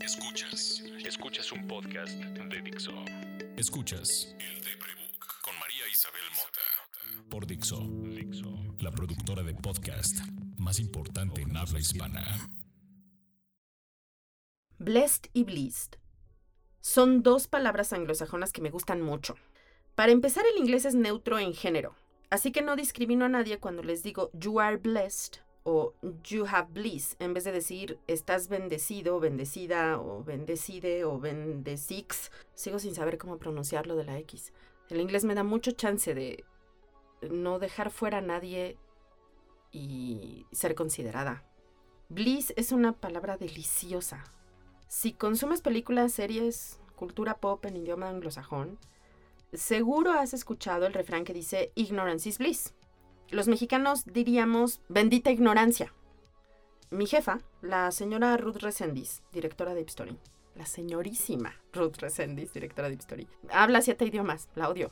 Escuchas. Escuchas un podcast de Dixo. Escuchas El de Prebook con María Isabel Mota. Por Dixo. Dixo. La productora de podcast más importante en habla hispana. Blessed y blessed son dos palabras anglosajonas que me gustan mucho. Para empezar, el inglés es neutro en género, así que no discrimino a nadie cuando les digo you are blessed you have bliss, en vez de decir estás bendecido, bendecida o bendecide o bendecix. Sigo sin saber cómo pronunciar lo de la X. El inglés me da mucho chance de no dejar fuera a nadie y ser considerada. Bliss es una palabra deliciosa. Si consumes películas, series, cultura pop en idioma anglosajón, seguro has escuchado el refrán que dice ignorance is bliss los mexicanos diríamos bendita ignorancia. Mi jefa, la señora Ruth Resendiz, directora de Ipstory, la señorísima Ruth Resendiz, directora de Ipstory, habla siete idiomas, la odio.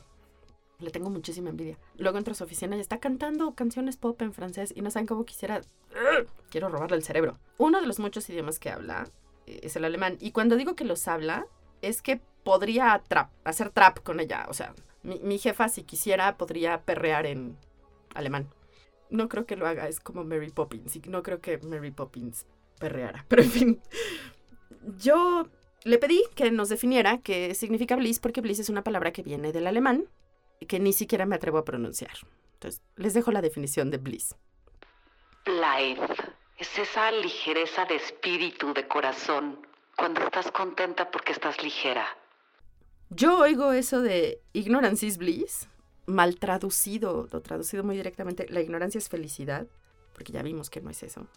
Le tengo muchísima envidia. Luego entra a su oficina y está cantando canciones pop en francés y no saben cómo quisiera... Quiero robarle el cerebro. Uno de los muchos idiomas que habla eh, es el alemán. Y cuando digo que los habla, es que podría hacer trap con ella. O sea, mi jefa, si quisiera, podría perrear en alemán. No creo que lo haga, es como Mary Poppins, y no creo que Mary Poppins perreara. Pero en fin, yo le pedí que nos definiera qué significa bliss, porque bliss es una palabra que viene del alemán, y que ni siquiera me atrevo a pronunciar. Entonces, les dejo la definición de bliss. Life es esa ligereza de espíritu, de corazón, cuando estás contenta porque estás ligera. Yo oigo eso de ignorance is bliss mal traducido, traducido muy directamente, la ignorancia es felicidad, porque ya vimos que no es eso.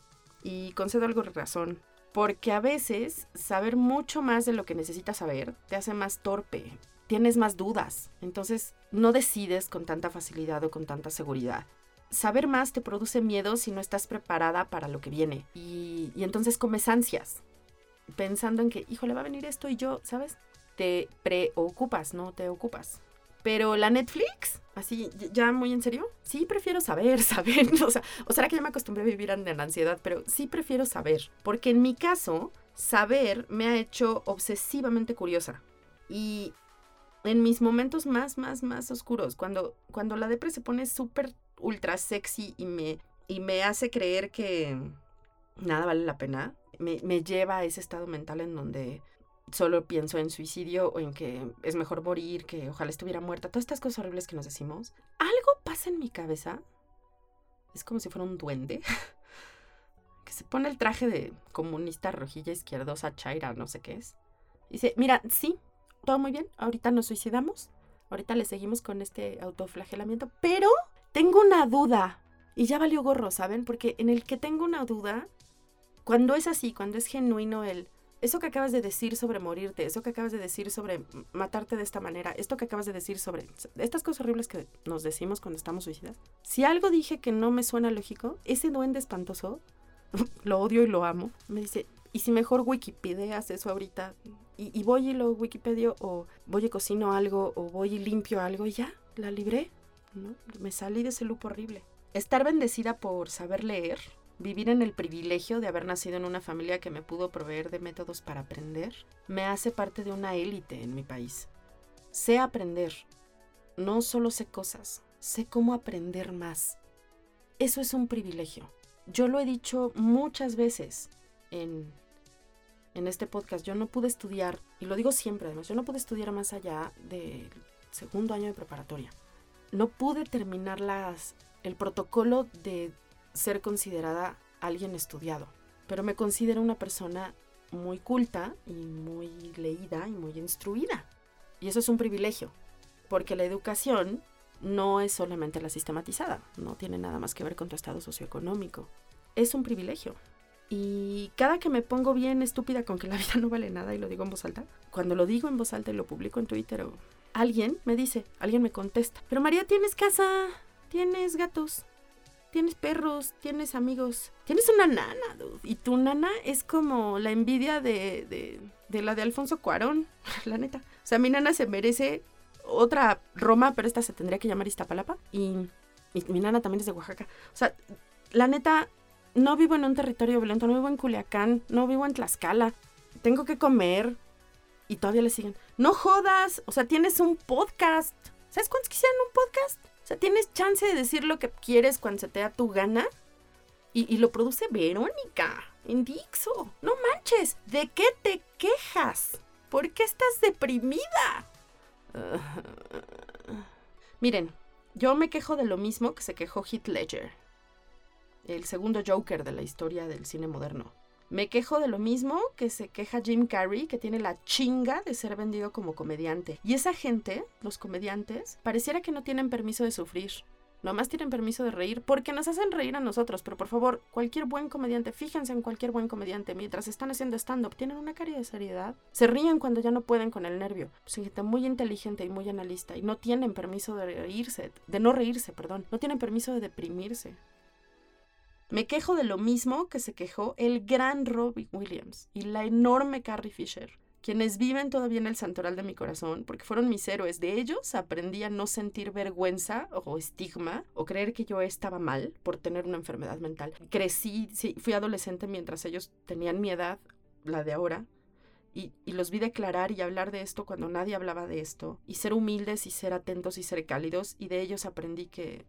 Y concedo algo de razón, porque a veces saber mucho más de lo que necesitas saber te hace más torpe, tienes más dudas, entonces no decides con tanta facilidad o con tanta seguridad. Saber más te produce miedo si no estás preparada para lo que viene y, y entonces comes ansias, pensando en que, híjole, va a venir esto y yo, ¿sabes? Te preocupas, no te ocupas. Pero la Netflix, así, ya muy en serio, sí prefiero saber, saber. O sea, o será que ya me acostumbré a vivir en la ansiedad, pero sí prefiero saber. Porque en mi caso, saber me ha hecho obsesivamente curiosa. Y en mis momentos más, más, más oscuros, cuando, cuando la depresión se pone súper ultra sexy y me, y me hace creer que nada vale la pena, me, me lleva a ese estado mental en donde solo pienso en suicidio o en que es mejor morir, que ojalá estuviera muerta, todas estas cosas horribles que nos decimos, algo pasa en mi cabeza. Es como si fuera un duende que se pone el traje de comunista rojilla izquierdosa chaira, no sé qué es. Y dice, mira, sí, todo muy bien, ahorita nos suicidamos, ahorita le seguimos con este autoflagelamiento, pero tengo una duda. Y ya valió gorro, ¿saben? Porque en el que tengo una duda, cuando es así, cuando es genuino el eso que acabas de decir sobre morirte, eso que acabas de decir sobre matarte de esta manera, esto que acabas de decir sobre estas cosas horribles que nos decimos cuando estamos suicidas. Si algo dije que no me suena lógico, ese duende espantoso, lo odio y lo amo, me dice, ¿y si mejor Wikipedias eso ahorita? Y, voy y lo Wikipedio, o voy y cocino algo, o voy y limpio algo, y ya, la libré, ¿no? Me salí de ese loop horrible. Estar bendecida por saber leer Vivir en el privilegio de haber nacido en una familia que me pudo proveer de métodos para aprender me hace parte de una élite en mi país. Sé aprender. No solo sé cosas, sé cómo aprender más. Eso es un privilegio. Yo lo he dicho muchas veces en, en este podcast. Yo no pude estudiar, y lo digo siempre además, yo no pude estudiar más allá del segundo año de preparatoria. No pude terminar las, el protocolo de ser considerada alguien estudiado, pero me considero una persona muy culta y muy leída y muy instruida. Y eso es un privilegio, porque la educación no es solamente la sistematizada, no tiene nada más que ver con tu estado socioeconómico. Es un privilegio. Y cada que me pongo bien estúpida con que la vida no vale nada y lo digo en voz alta, cuando lo digo en voz alta y lo publico en Twitter o alguien me dice, alguien me contesta, pero María, ¿tienes casa? ¿Tienes gatos? Tienes perros, tienes amigos, tienes una nana, dude. Y tu nana es como la envidia de, de, la de Alfonso Cuarón, la neta. O sea, mi nana se merece otra Roma, pero esta se tendría que llamar Iztapalapa. Y, y mi nana también es de Oaxaca. O sea, la neta, no vivo en un territorio violento, no vivo en Culiacán, no vivo en Tlaxcala. tengo que comer. Y todavía le siguen, no jodas, o sea, tienes un podcast. ¿Sabes cuántos quisieran un podcast? Tienes chance de decir lo que quieres cuando se te da tu gana. Y, y lo produce Verónica en Dixo. No manches, ¿de qué te quejas? ¿Por qué estás deprimida? Miren, yo me quejo de lo mismo que se quejó Heath Ledger, el segundo Joker de la historia del cine moderno. Me quejo de lo mismo que se queja Jim Carrey, que tiene la chinga de ser vendido como comediante. Y esa gente, los comediantes, pareciera que no tienen permiso de sufrir. Nomás tienen permiso de reír porque nos hacen reír a nosotros. Pero por favor, cualquier buen comediante, fíjense en cualquier buen comediante. Mientras están haciendo stand-up, tienen una cara de seriedad. Se ríen cuando ya no pueden con el nervio. Son gente muy inteligente y muy analista. Y no tienen permiso de reírse, de no reírse, perdón. No tienen permiso de deprimirse. Me quejo de lo mismo que se quejó el gran Robbie Williams y la enorme Carrie Fisher, quienes viven todavía en el santoral de mi corazón, porque fueron mis héroes. De ellos aprendí a no sentir vergüenza o estigma o creer que yo estaba mal por tener una enfermedad mental. Crecí, sí, fui adolescente mientras ellos tenían mi edad, la de ahora, y, y, los vi declarar y hablar de esto cuando nadie hablaba de esto, y ser humildes y ser atentos y ser cálidos, y de ellos aprendí que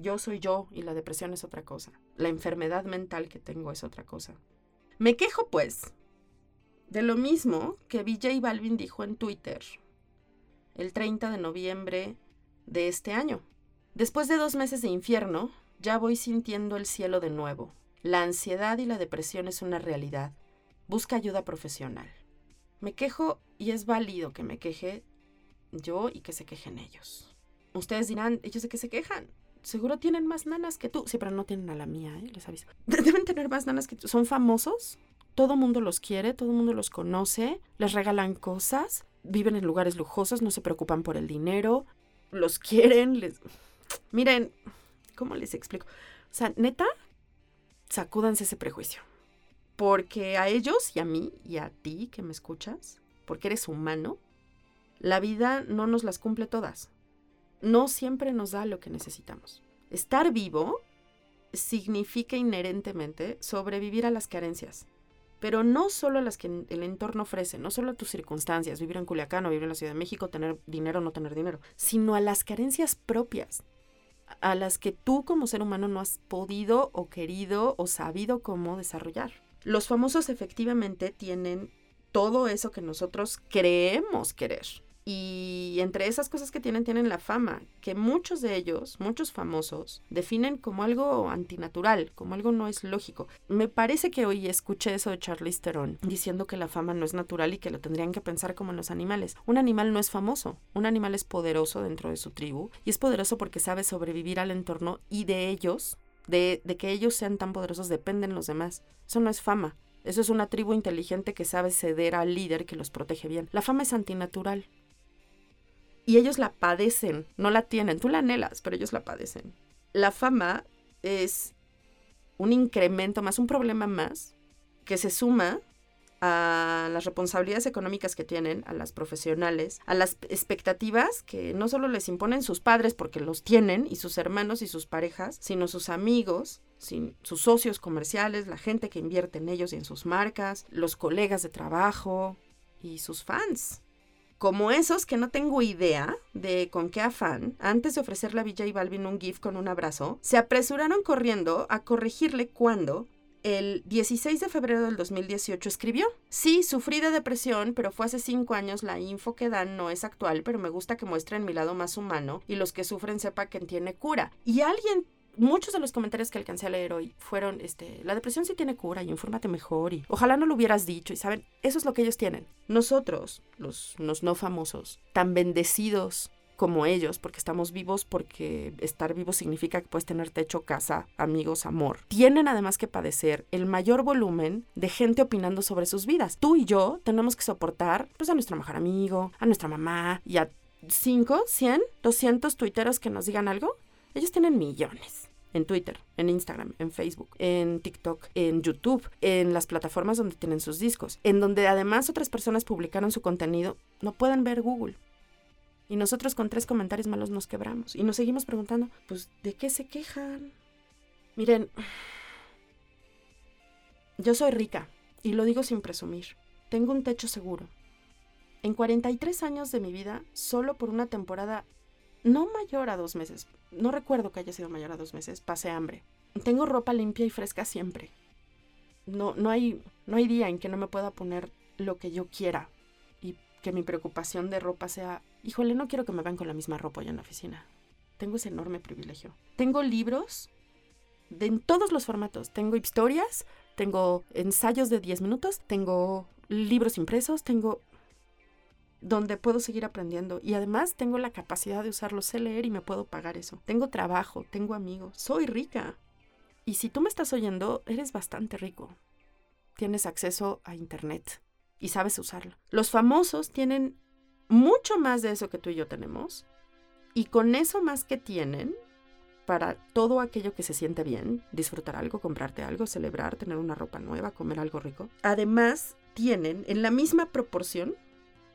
yo soy yo y la depresión es otra cosa. La enfermedad mental que tengo es otra cosa. Me quejo, pues, de lo mismo que BJ Balvin dijo en Twitter el 30 de noviembre de este año. Después de dos meses de infierno, ya voy sintiendo el cielo de nuevo. La ansiedad y la depresión es una realidad. Busca ayuda profesional. Me quejo y es válido que me queje yo y que se quejen ellos. Ustedes dirán, ellos de qué se quejan seguro tienen más nanas que tú. Sí, pero no tienen a la mía, ¿eh? les aviso. Deben tener más nanas que tú. Son famosos, todo mundo los quiere, todo mundo los conoce, les regalan cosas, viven en lugares lujosos, no se preocupan por el dinero, los quieren, les... Miren, ¿cómo les explico? O sea, neta, sacúdanse ese prejuicio. Porque a ellos y a mí y a ti que me escuchas, porque eres humano, la vida no nos las cumple todas no siempre nos da lo que necesitamos. Estar vivo significa inherentemente sobrevivir a las carencias, pero no solo a las que el entorno ofrece, no solo a tus circunstancias, vivir en Culiacán o vivir en la Ciudad de México, tener dinero o no tener dinero, sino a las carencias propias, a las que tú como ser humano no has podido o querido o sabido cómo desarrollar. Los famosos efectivamente tienen todo eso que nosotros creemos querer y entre esas cosas que tienen, tienen la fama, que muchos de ellos, muchos famosos, definen como algo antinatural, como algo no es lógico. Me parece que hoy escuché eso de Charlize Theron, diciendo que la fama no es natural y que lo tendrían que pensar como en los animales. Un animal no es famoso, un animal es poderoso dentro de su tribu, y es poderoso porque sabe sobrevivir al entorno y de ellos, de, de que ellos sean tan poderosos, dependen los demás. Eso no es fama. Eso es una tribu inteligente que sabe ceder al líder que los protege bien. La fama es antinatural y ellos la padecen, no la tienen. Tú la anhelas, pero ellos la padecen. La fama es un incremento más, un problema más que se suma a las responsabilidades económicas que tienen, a las profesionales, a las expectativas que no solo les imponen sus padres porque los tienen y sus hermanos y sus parejas, sino sus amigos, sus socios comerciales, la gente que invierte en ellos y en sus marcas, los colegas de trabajo y sus fans como esos que no tengo idea de con qué afán, antes de ofrecerle a y Balvin un GIF con un abrazo, se apresuraron corriendo a corregirle cuando, el 16 de febrero del 2018 escribió, sí, sufrí de depresión, pero fue hace cinco años, la info que dan no es actual, pero me gusta que muestren mi lado más humano y los que sufren sepa que tiene cura. Y alguien muchos de los comentarios que alcancé a leer hoy fueron, este, la depresión sí tiene cura y infórmate mejor y ojalá no lo hubieras dicho y saben, eso es lo que ellos tienen. Nosotros, los, los no famosos, tan bendecidos como ellos, porque estamos vivos, porque estar vivo significa que puedes tener techo, casa, amigos, amor. Tienen además que padecer el mayor volumen de gente opinando sobre sus vidas. Tú y yo tenemos que soportar pues, a nuestro mejor amigo, a nuestra mamá y a 5, 100, 200 tuiteros que nos digan algo. Ellos tienen millones en Twitter, en Instagram, en Facebook, en TikTok, en YouTube, en las plataformas donde tienen sus discos, en donde además otras personas publicaron su contenido, no pueden ver Google. Y nosotros con tres comentarios malos nos quebramos. Y nos seguimos preguntando, pues, ¿de qué se quejan? Miren, yo soy rica, y lo digo sin presumir. tengo un techo seguro. En 43 años de mi vida, solo por una temporada no mayor a dos meses, no recuerdo que haya sido mayor a dos meses, pasé hambre. Tengo ropa limpia y fresca siempre. No, no, hay, no hay día en que no me pueda poner lo que yo quiera y que mi preocupación de ropa sea, híjole, no quiero que me vean con la misma ropa ya en la oficina. Tengo ese enorme privilegio. Tengo libros de en todos los formatos. Tengo historias, tengo ensayos de 10 minutos, tengo libros impresos, tengo donde puedo seguir aprendiendo y además tengo la capacidad de usarlo, sé leer y me puedo pagar eso. Tengo trabajo, tengo amigos, soy rica. Y si tú me estás oyendo, eres bastante rico. Tienes acceso a Internet y sabes usarlo. Los famosos tienen mucho más de eso que tú y yo tenemos y con eso más que tienen, para todo aquello que se siente bien, disfrutar algo, comprarte algo, celebrar, tener una ropa nueva, comer algo rico. Además, tienen en la misma proporción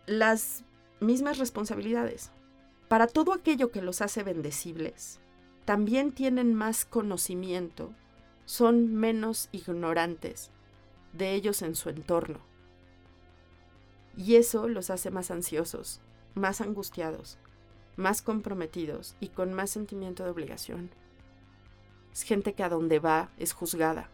las mismas responsabilidades. Para todo aquello que los hace bendecibles, también tienen más conocimiento, son menos ignorantes de ellos en su entorno. Y eso los hace más ansiosos, más angustiados, más comprometidos y con más sentimiento de obligación. Es gente que a donde va es juzgada,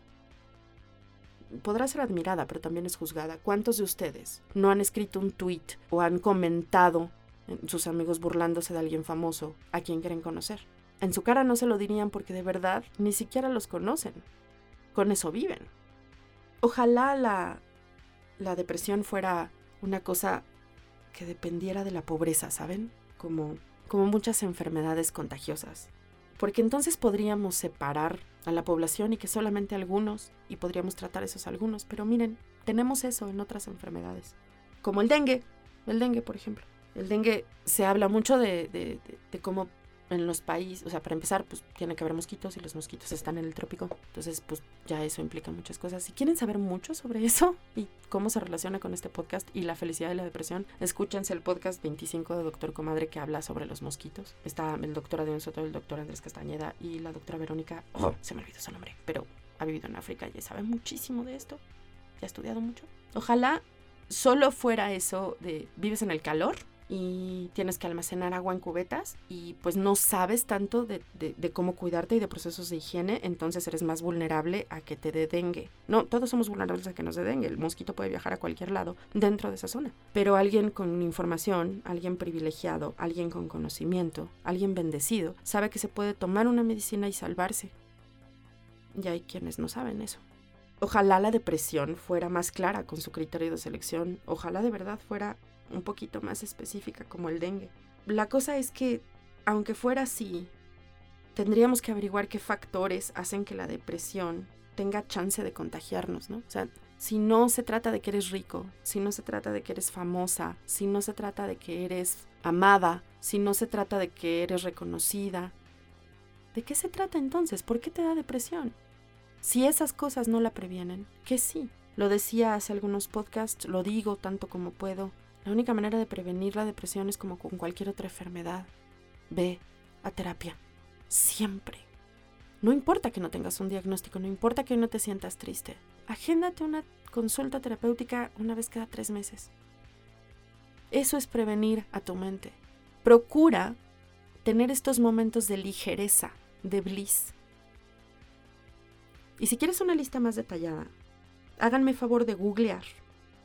podrá ser admirada, pero también es juzgada. ¿Cuántos de ustedes no han escrito un tweet o han comentado en sus amigos burlándose de alguien famoso a quien quieren conocer? En su cara no se lo dirían porque de verdad ni siquiera los conocen. Con eso viven. Ojalá la, la depresión fuera una cosa que dependiera de la pobreza, ¿saben? Como, como muchas enfermedades contagiosas porque entonces podríamos separar a la población y que solamente algunos, y podríamos tratar esos algunos, pero miren, tenemos eso en otras enfermedades, como el dengue, el dengue por ejemplo. El dengue se habla mucho de, de, de cómo en los países, o sea, para empezar, pues tiene que haber mosquitos y los mosquitos están en el trópico. Entonces, pues ya eso implica muchas cosas. Si quieren saber mucho sobre eso y cómo se relaciona con este podcast y la felicidad y la depresión, escúchense el podcast 25 de Doctor Comadre que habla sobre los mosquitos. Está el doctor Adrián Soto, el doctor Andrés Castañeda y la doctora Verónica, oh, se me olvidó su nombre, pero ha vivido en África y sabe muchísimo de esto. Ya ha estudiado mucho. Ojalá solo fuera eso de vives en el calor y tienes que almacenar agua en cubetas y pues no sabes tanto de, cómo cuidarte y de procesos de higiene, entonces eres más vulnerable a que te dé dengue. No, todos somos vulnerables a que nos dé dengue, el mosquito puede viajar a cualquier lado dentro de esa zona, pero alguien con información, alguien privilegiado, alguien con conocimiento, alguien bendecido, sabe que se puede tomar una medicina y salvarse. Y hay quienes no saben eso. Ojalá la depresión fuera más clara con su criterio de selección, ojalá de verdad fuera un poquito más específica como el dengue. La cosa es que, aunque fuera así, tendríamos que averiguar qué factores hacen que la depresión tenga chance de contagiarnos, ¿no? O sea, si no se trata de que eres rico, si no se trata de que eres famosa, si no se trata de que eres amada, si no se trata de que eres reconocida, ¿de qué se trata entonces? ¿Por qué te da depresión? Si esas cosas no la previenen, que sí. Lo decía hace algunos podcasts, lo digo tanto como puedo, la única manera de prevenir la depresión es como con cualquier otra enfermedad. Ve a terapia. Siempre. No importa que no tengas un diagnóstico, no importa que no te sientas triste. Agéndate una consulta terapéutica una vez cada tres meses. Eso es prevenir a tu mente. Procura tener estos momentos de ligereza, de bliss. Y si quieres una lista más detallada, háganme favor de googlear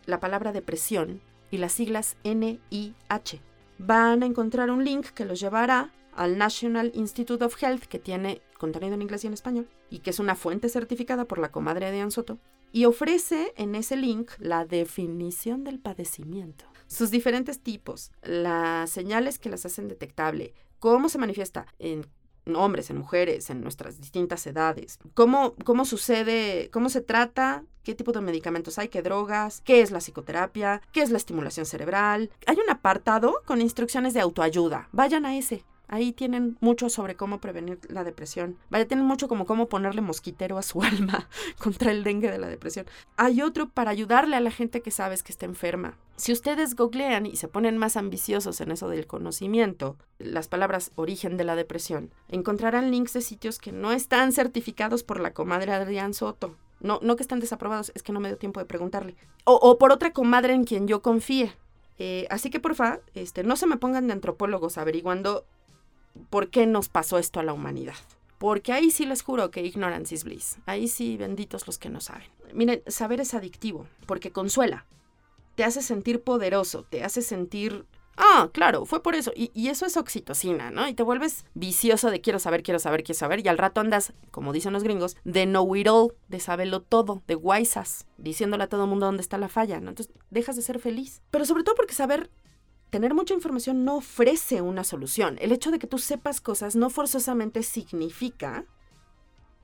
la palabra depresión y las siglas NIH. Van a encontrar un link que los llevará al National Institute of Health, que tiene contenido en inglés y en español, y que es una fuente certificada por la comadre de Soto, y ofrece en ese link la definición del padecimiento, sus diferentes tipos, las señales que las hacen detectable, cómo se manifiesta en hombres, en mujeres, en nuestras distintas edades. ¿Cómo, cómo sucede, cómo se trata, qué tipo de medicamentos hay, qué drogas, qué es la psicoterapia, qué es la estimulación cerebral. Hay un apartado con instrucciones de autoayuda. Vayan a ese. Ahí tienen mucho sobre cómo prevenir la depresión. Vaya, tienen mucho como cómo ponerle mosquitero a su alma contra el dengue de la depresión. Hay otro para ayudarle a la gente que sabes que está enferma. Si ustedes googlean y se ponen más ambiciosos en eso del conocimiento, las palabras origen de la depresión, encontrarán links de sitios que no están certificados por la comadre Adrián Soto No, no que estén desaprobados, es que no me dio tiempo de preguntarle. O, por otra comadre en quien yo confíe. Eh, así que porfa, este, no se me pongan de antropólogos averiguando por qué nos pasó esto a la humanidad. Porque ahí sí les juro que ignorance is bliss. Ahí sí, benditos los que no saben. Miren, saber es adictivo, porque consuela. Te hace sentir poderoso, te hace sentir Ah, claro, fue por eso. Y, eso es oxitocina, ¿no? Y te vuelves vicioso de quiero saber, quiero saber, quiero saber. Y al rato andas, como dicen los gringos, de know it all, de saberlo todo, de guaysas, diciéndole a todo el mundo dónde está la falla, ¿no? Entonces dejas de ser feliz. Pero sobre todo porque saber, tener mucha información no ofrece una solución. El hecho de que tú sepas cosas no forzosamente significa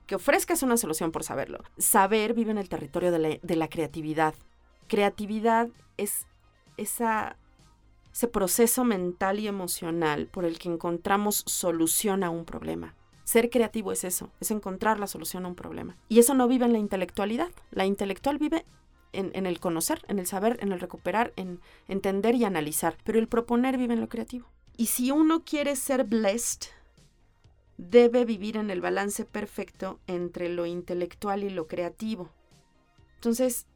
que ofrezcas una solución por saberlo. Saber vive en el territorio de la, de la creatividad. Creatividad es ese proceso mental y emocional por el que encontramos solución a un problema. Ser creativo es eso, es encontrar la solución a un problema. Y eso no vive en la intelectualidad. La intelectual vive en, el conocer, en el saber, en el recuperar, en entender y analizar. Pero el proponer vive en lo creativo. Y si uno quiere ser blessed, debe vivir en el balance perfecto entre lo intelectual y lo creativo. Entonces,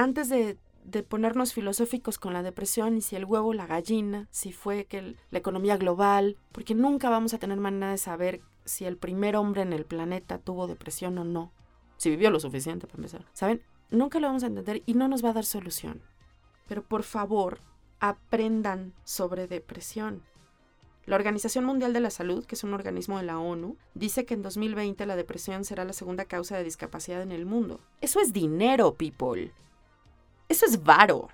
antes de ponernos filosóficos con la depresión y si el huevo la gallina, si fue que la economía global, porque nunca vamos a tener manera de saber si el primer hombre en el planeta tuvo depresión o no, si vivió lo suficiente para empezar. ¿Saben? Nunca lo vamos a entender y no nos va a dar solución. Pero por favor, aprendan sobre depresión. La Organización Mundial de la Salud, que es un organismo de la ONU, dice que en 2020 la depresión será la segunda causa de discapacidad en el mundo. Eso es dinero, people. Eso es varo.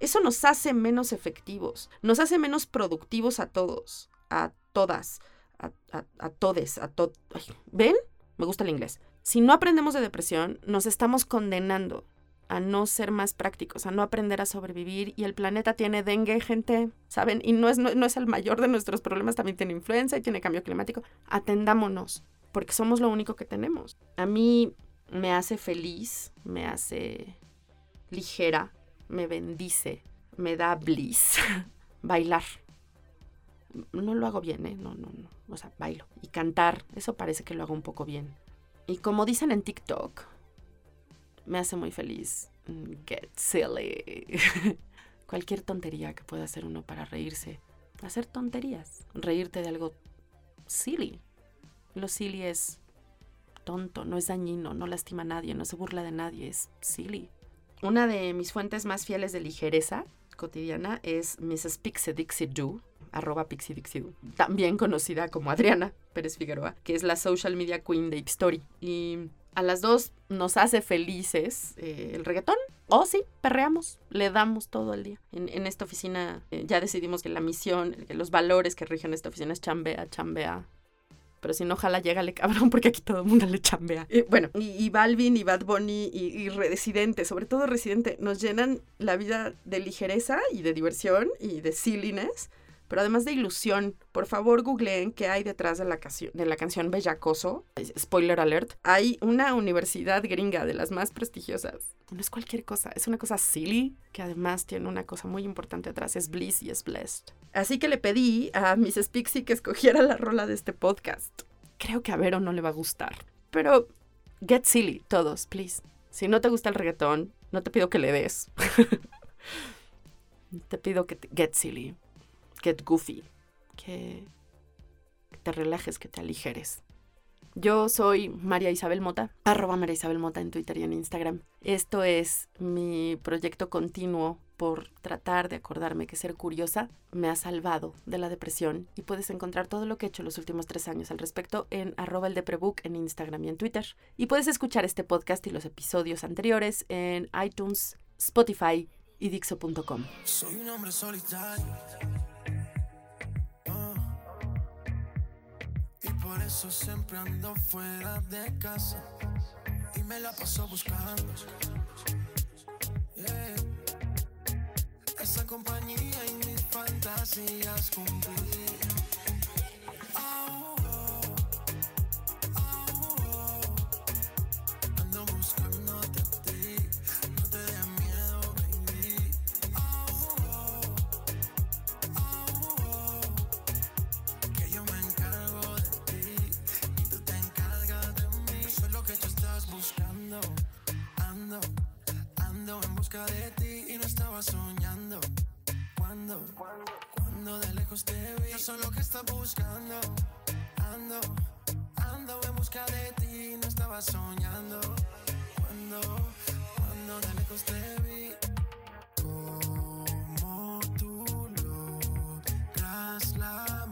Eso nos hace menos efectivos, nos hace menos productivos a todos, a todas, a, a, todes, a todos. ¿Ven? Me gusta el inglés. Si no aprendemos de depresión, nos estamos condenando a no ser más prácticos, a no aprender a sobrevivir y el planeta tiene dengue, gente, ¿saben? Y no es, no es el mayor de nuestros problemas, también tiene influenza y tiene cambio climático. Atendámonos, porque somos lo único que tenemos. A mí me hace feliz, me hace ligera, me bendice, me da bliss. Bailar. No lo hago bien, ¿eh? No, no, no. O sea, bailo. Y cantar, eso parece que lo hago un poco bien. Y como dicen en TikTok, me hace muy feliz. Mm, get silly. Cualquier tontería que pueda hacer uno para reírse. Hacer tonterías. Reírte de algo silly. Lo silly es tonto, no es dañino, no lastima a nadie, no se burla de nadie, es silly. Una de mis fuentes más fieles de ligereza cotidiana es Mrs. Pixie Dixie Do, arroba Pixie Dixie Do, también conocida como Adriana Pérez Figueroa, que es la social media queen de Ipstory. Y a las dos nos hace felices eh, el reggaetón. O oh, sí, perreamos, le damos todo el día. En, esta oficina eh, ya decidimos que la misión, que los valores que rigen esta oficina es chambea, chambea, pero si no, ojalá llégale cabrón, porque aquí todo el mundo le chambea. bueno, y, Balvin y Bad Bunny y, y, Residente, sobre todo Residente, nos llenan la vida de ligereza y de diversión y de silliness, pero además de ilusión. Por favor, googleen qué hay detrás de la, de la canción Bellacoso. Spoiler alert. Hay una universidad gringa de las más prestigiosas. No es cualquier cosa, es una cosa silly que además tiene una cosa muy importante atrás. Es bliss y es blessed. Así que le pedí a Mrs. Pixie que escogiera la rola de este podcast. Creo que a Vero no le va a gustar. Pero get silly, todos, please. Si no te gusta el reggaetón, no te pido que le des. te pido que get silly get goofy, que, te relajes, que te aligeres. Yo soy María Isabel Mota, arroba María Isabel Mota en Twitter y en Instagram. Esto es mi proyecto continuo por tratar de acordarme que ser curiosa me ha salvado de la depresión y puedes encontrar todo lo que he hecho los últimos tres años al respecto en arroba el deprebook en Instagram y en Twitter. Y puedes escuchar este podcast y los episodios anteriores en iTunes, Spotify y Dixo.com. Soy un hombre solitario Por eso siempre ando fuera de casa y me la paso buscando. Esa compañía y mis fantasías cumplir. Cuando, de lejos te vi, yo soy lo que estás buscando. Ando, ando en busca de ti no estaba soñando. Cuando, cuando de lejos te vi. Como tú logras la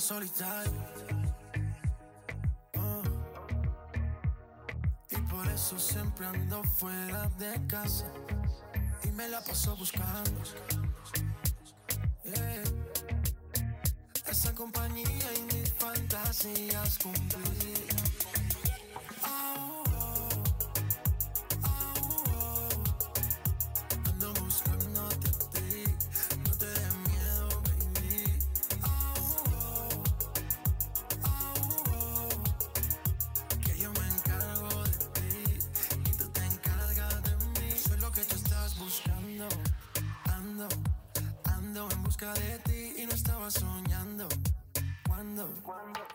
solitario. Oh. Y por eso siempre ando fuera de casa y me la paso buscando. Esa compañía y mis fantasías cumplir. Busca de ti y no estaba soñando. Cuando,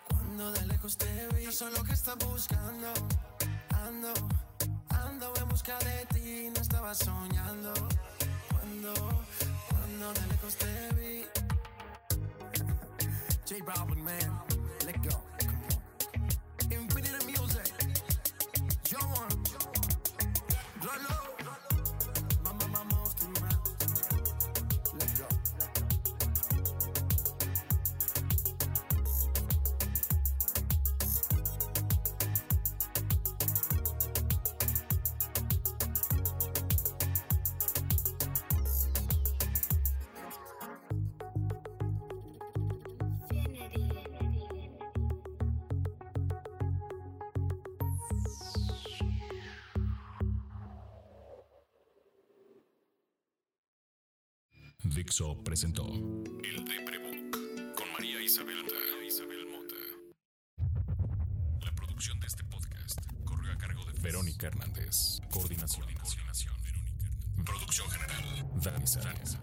cuando de lejos te vi, yo soy lo que estás buscando. Ando, ando en busca de ti y no estaba soñando. Cuando, cuando de lejos te vi. J Balvin, man, let go. Dixo presentó El Deprebook con María Isabel, Isabel Mota. La producción de este podcast corre a cargo de Verónica Hernández. Coordinación. Coordinación. Verónica Hernández. Producción general. Dani Sánchez.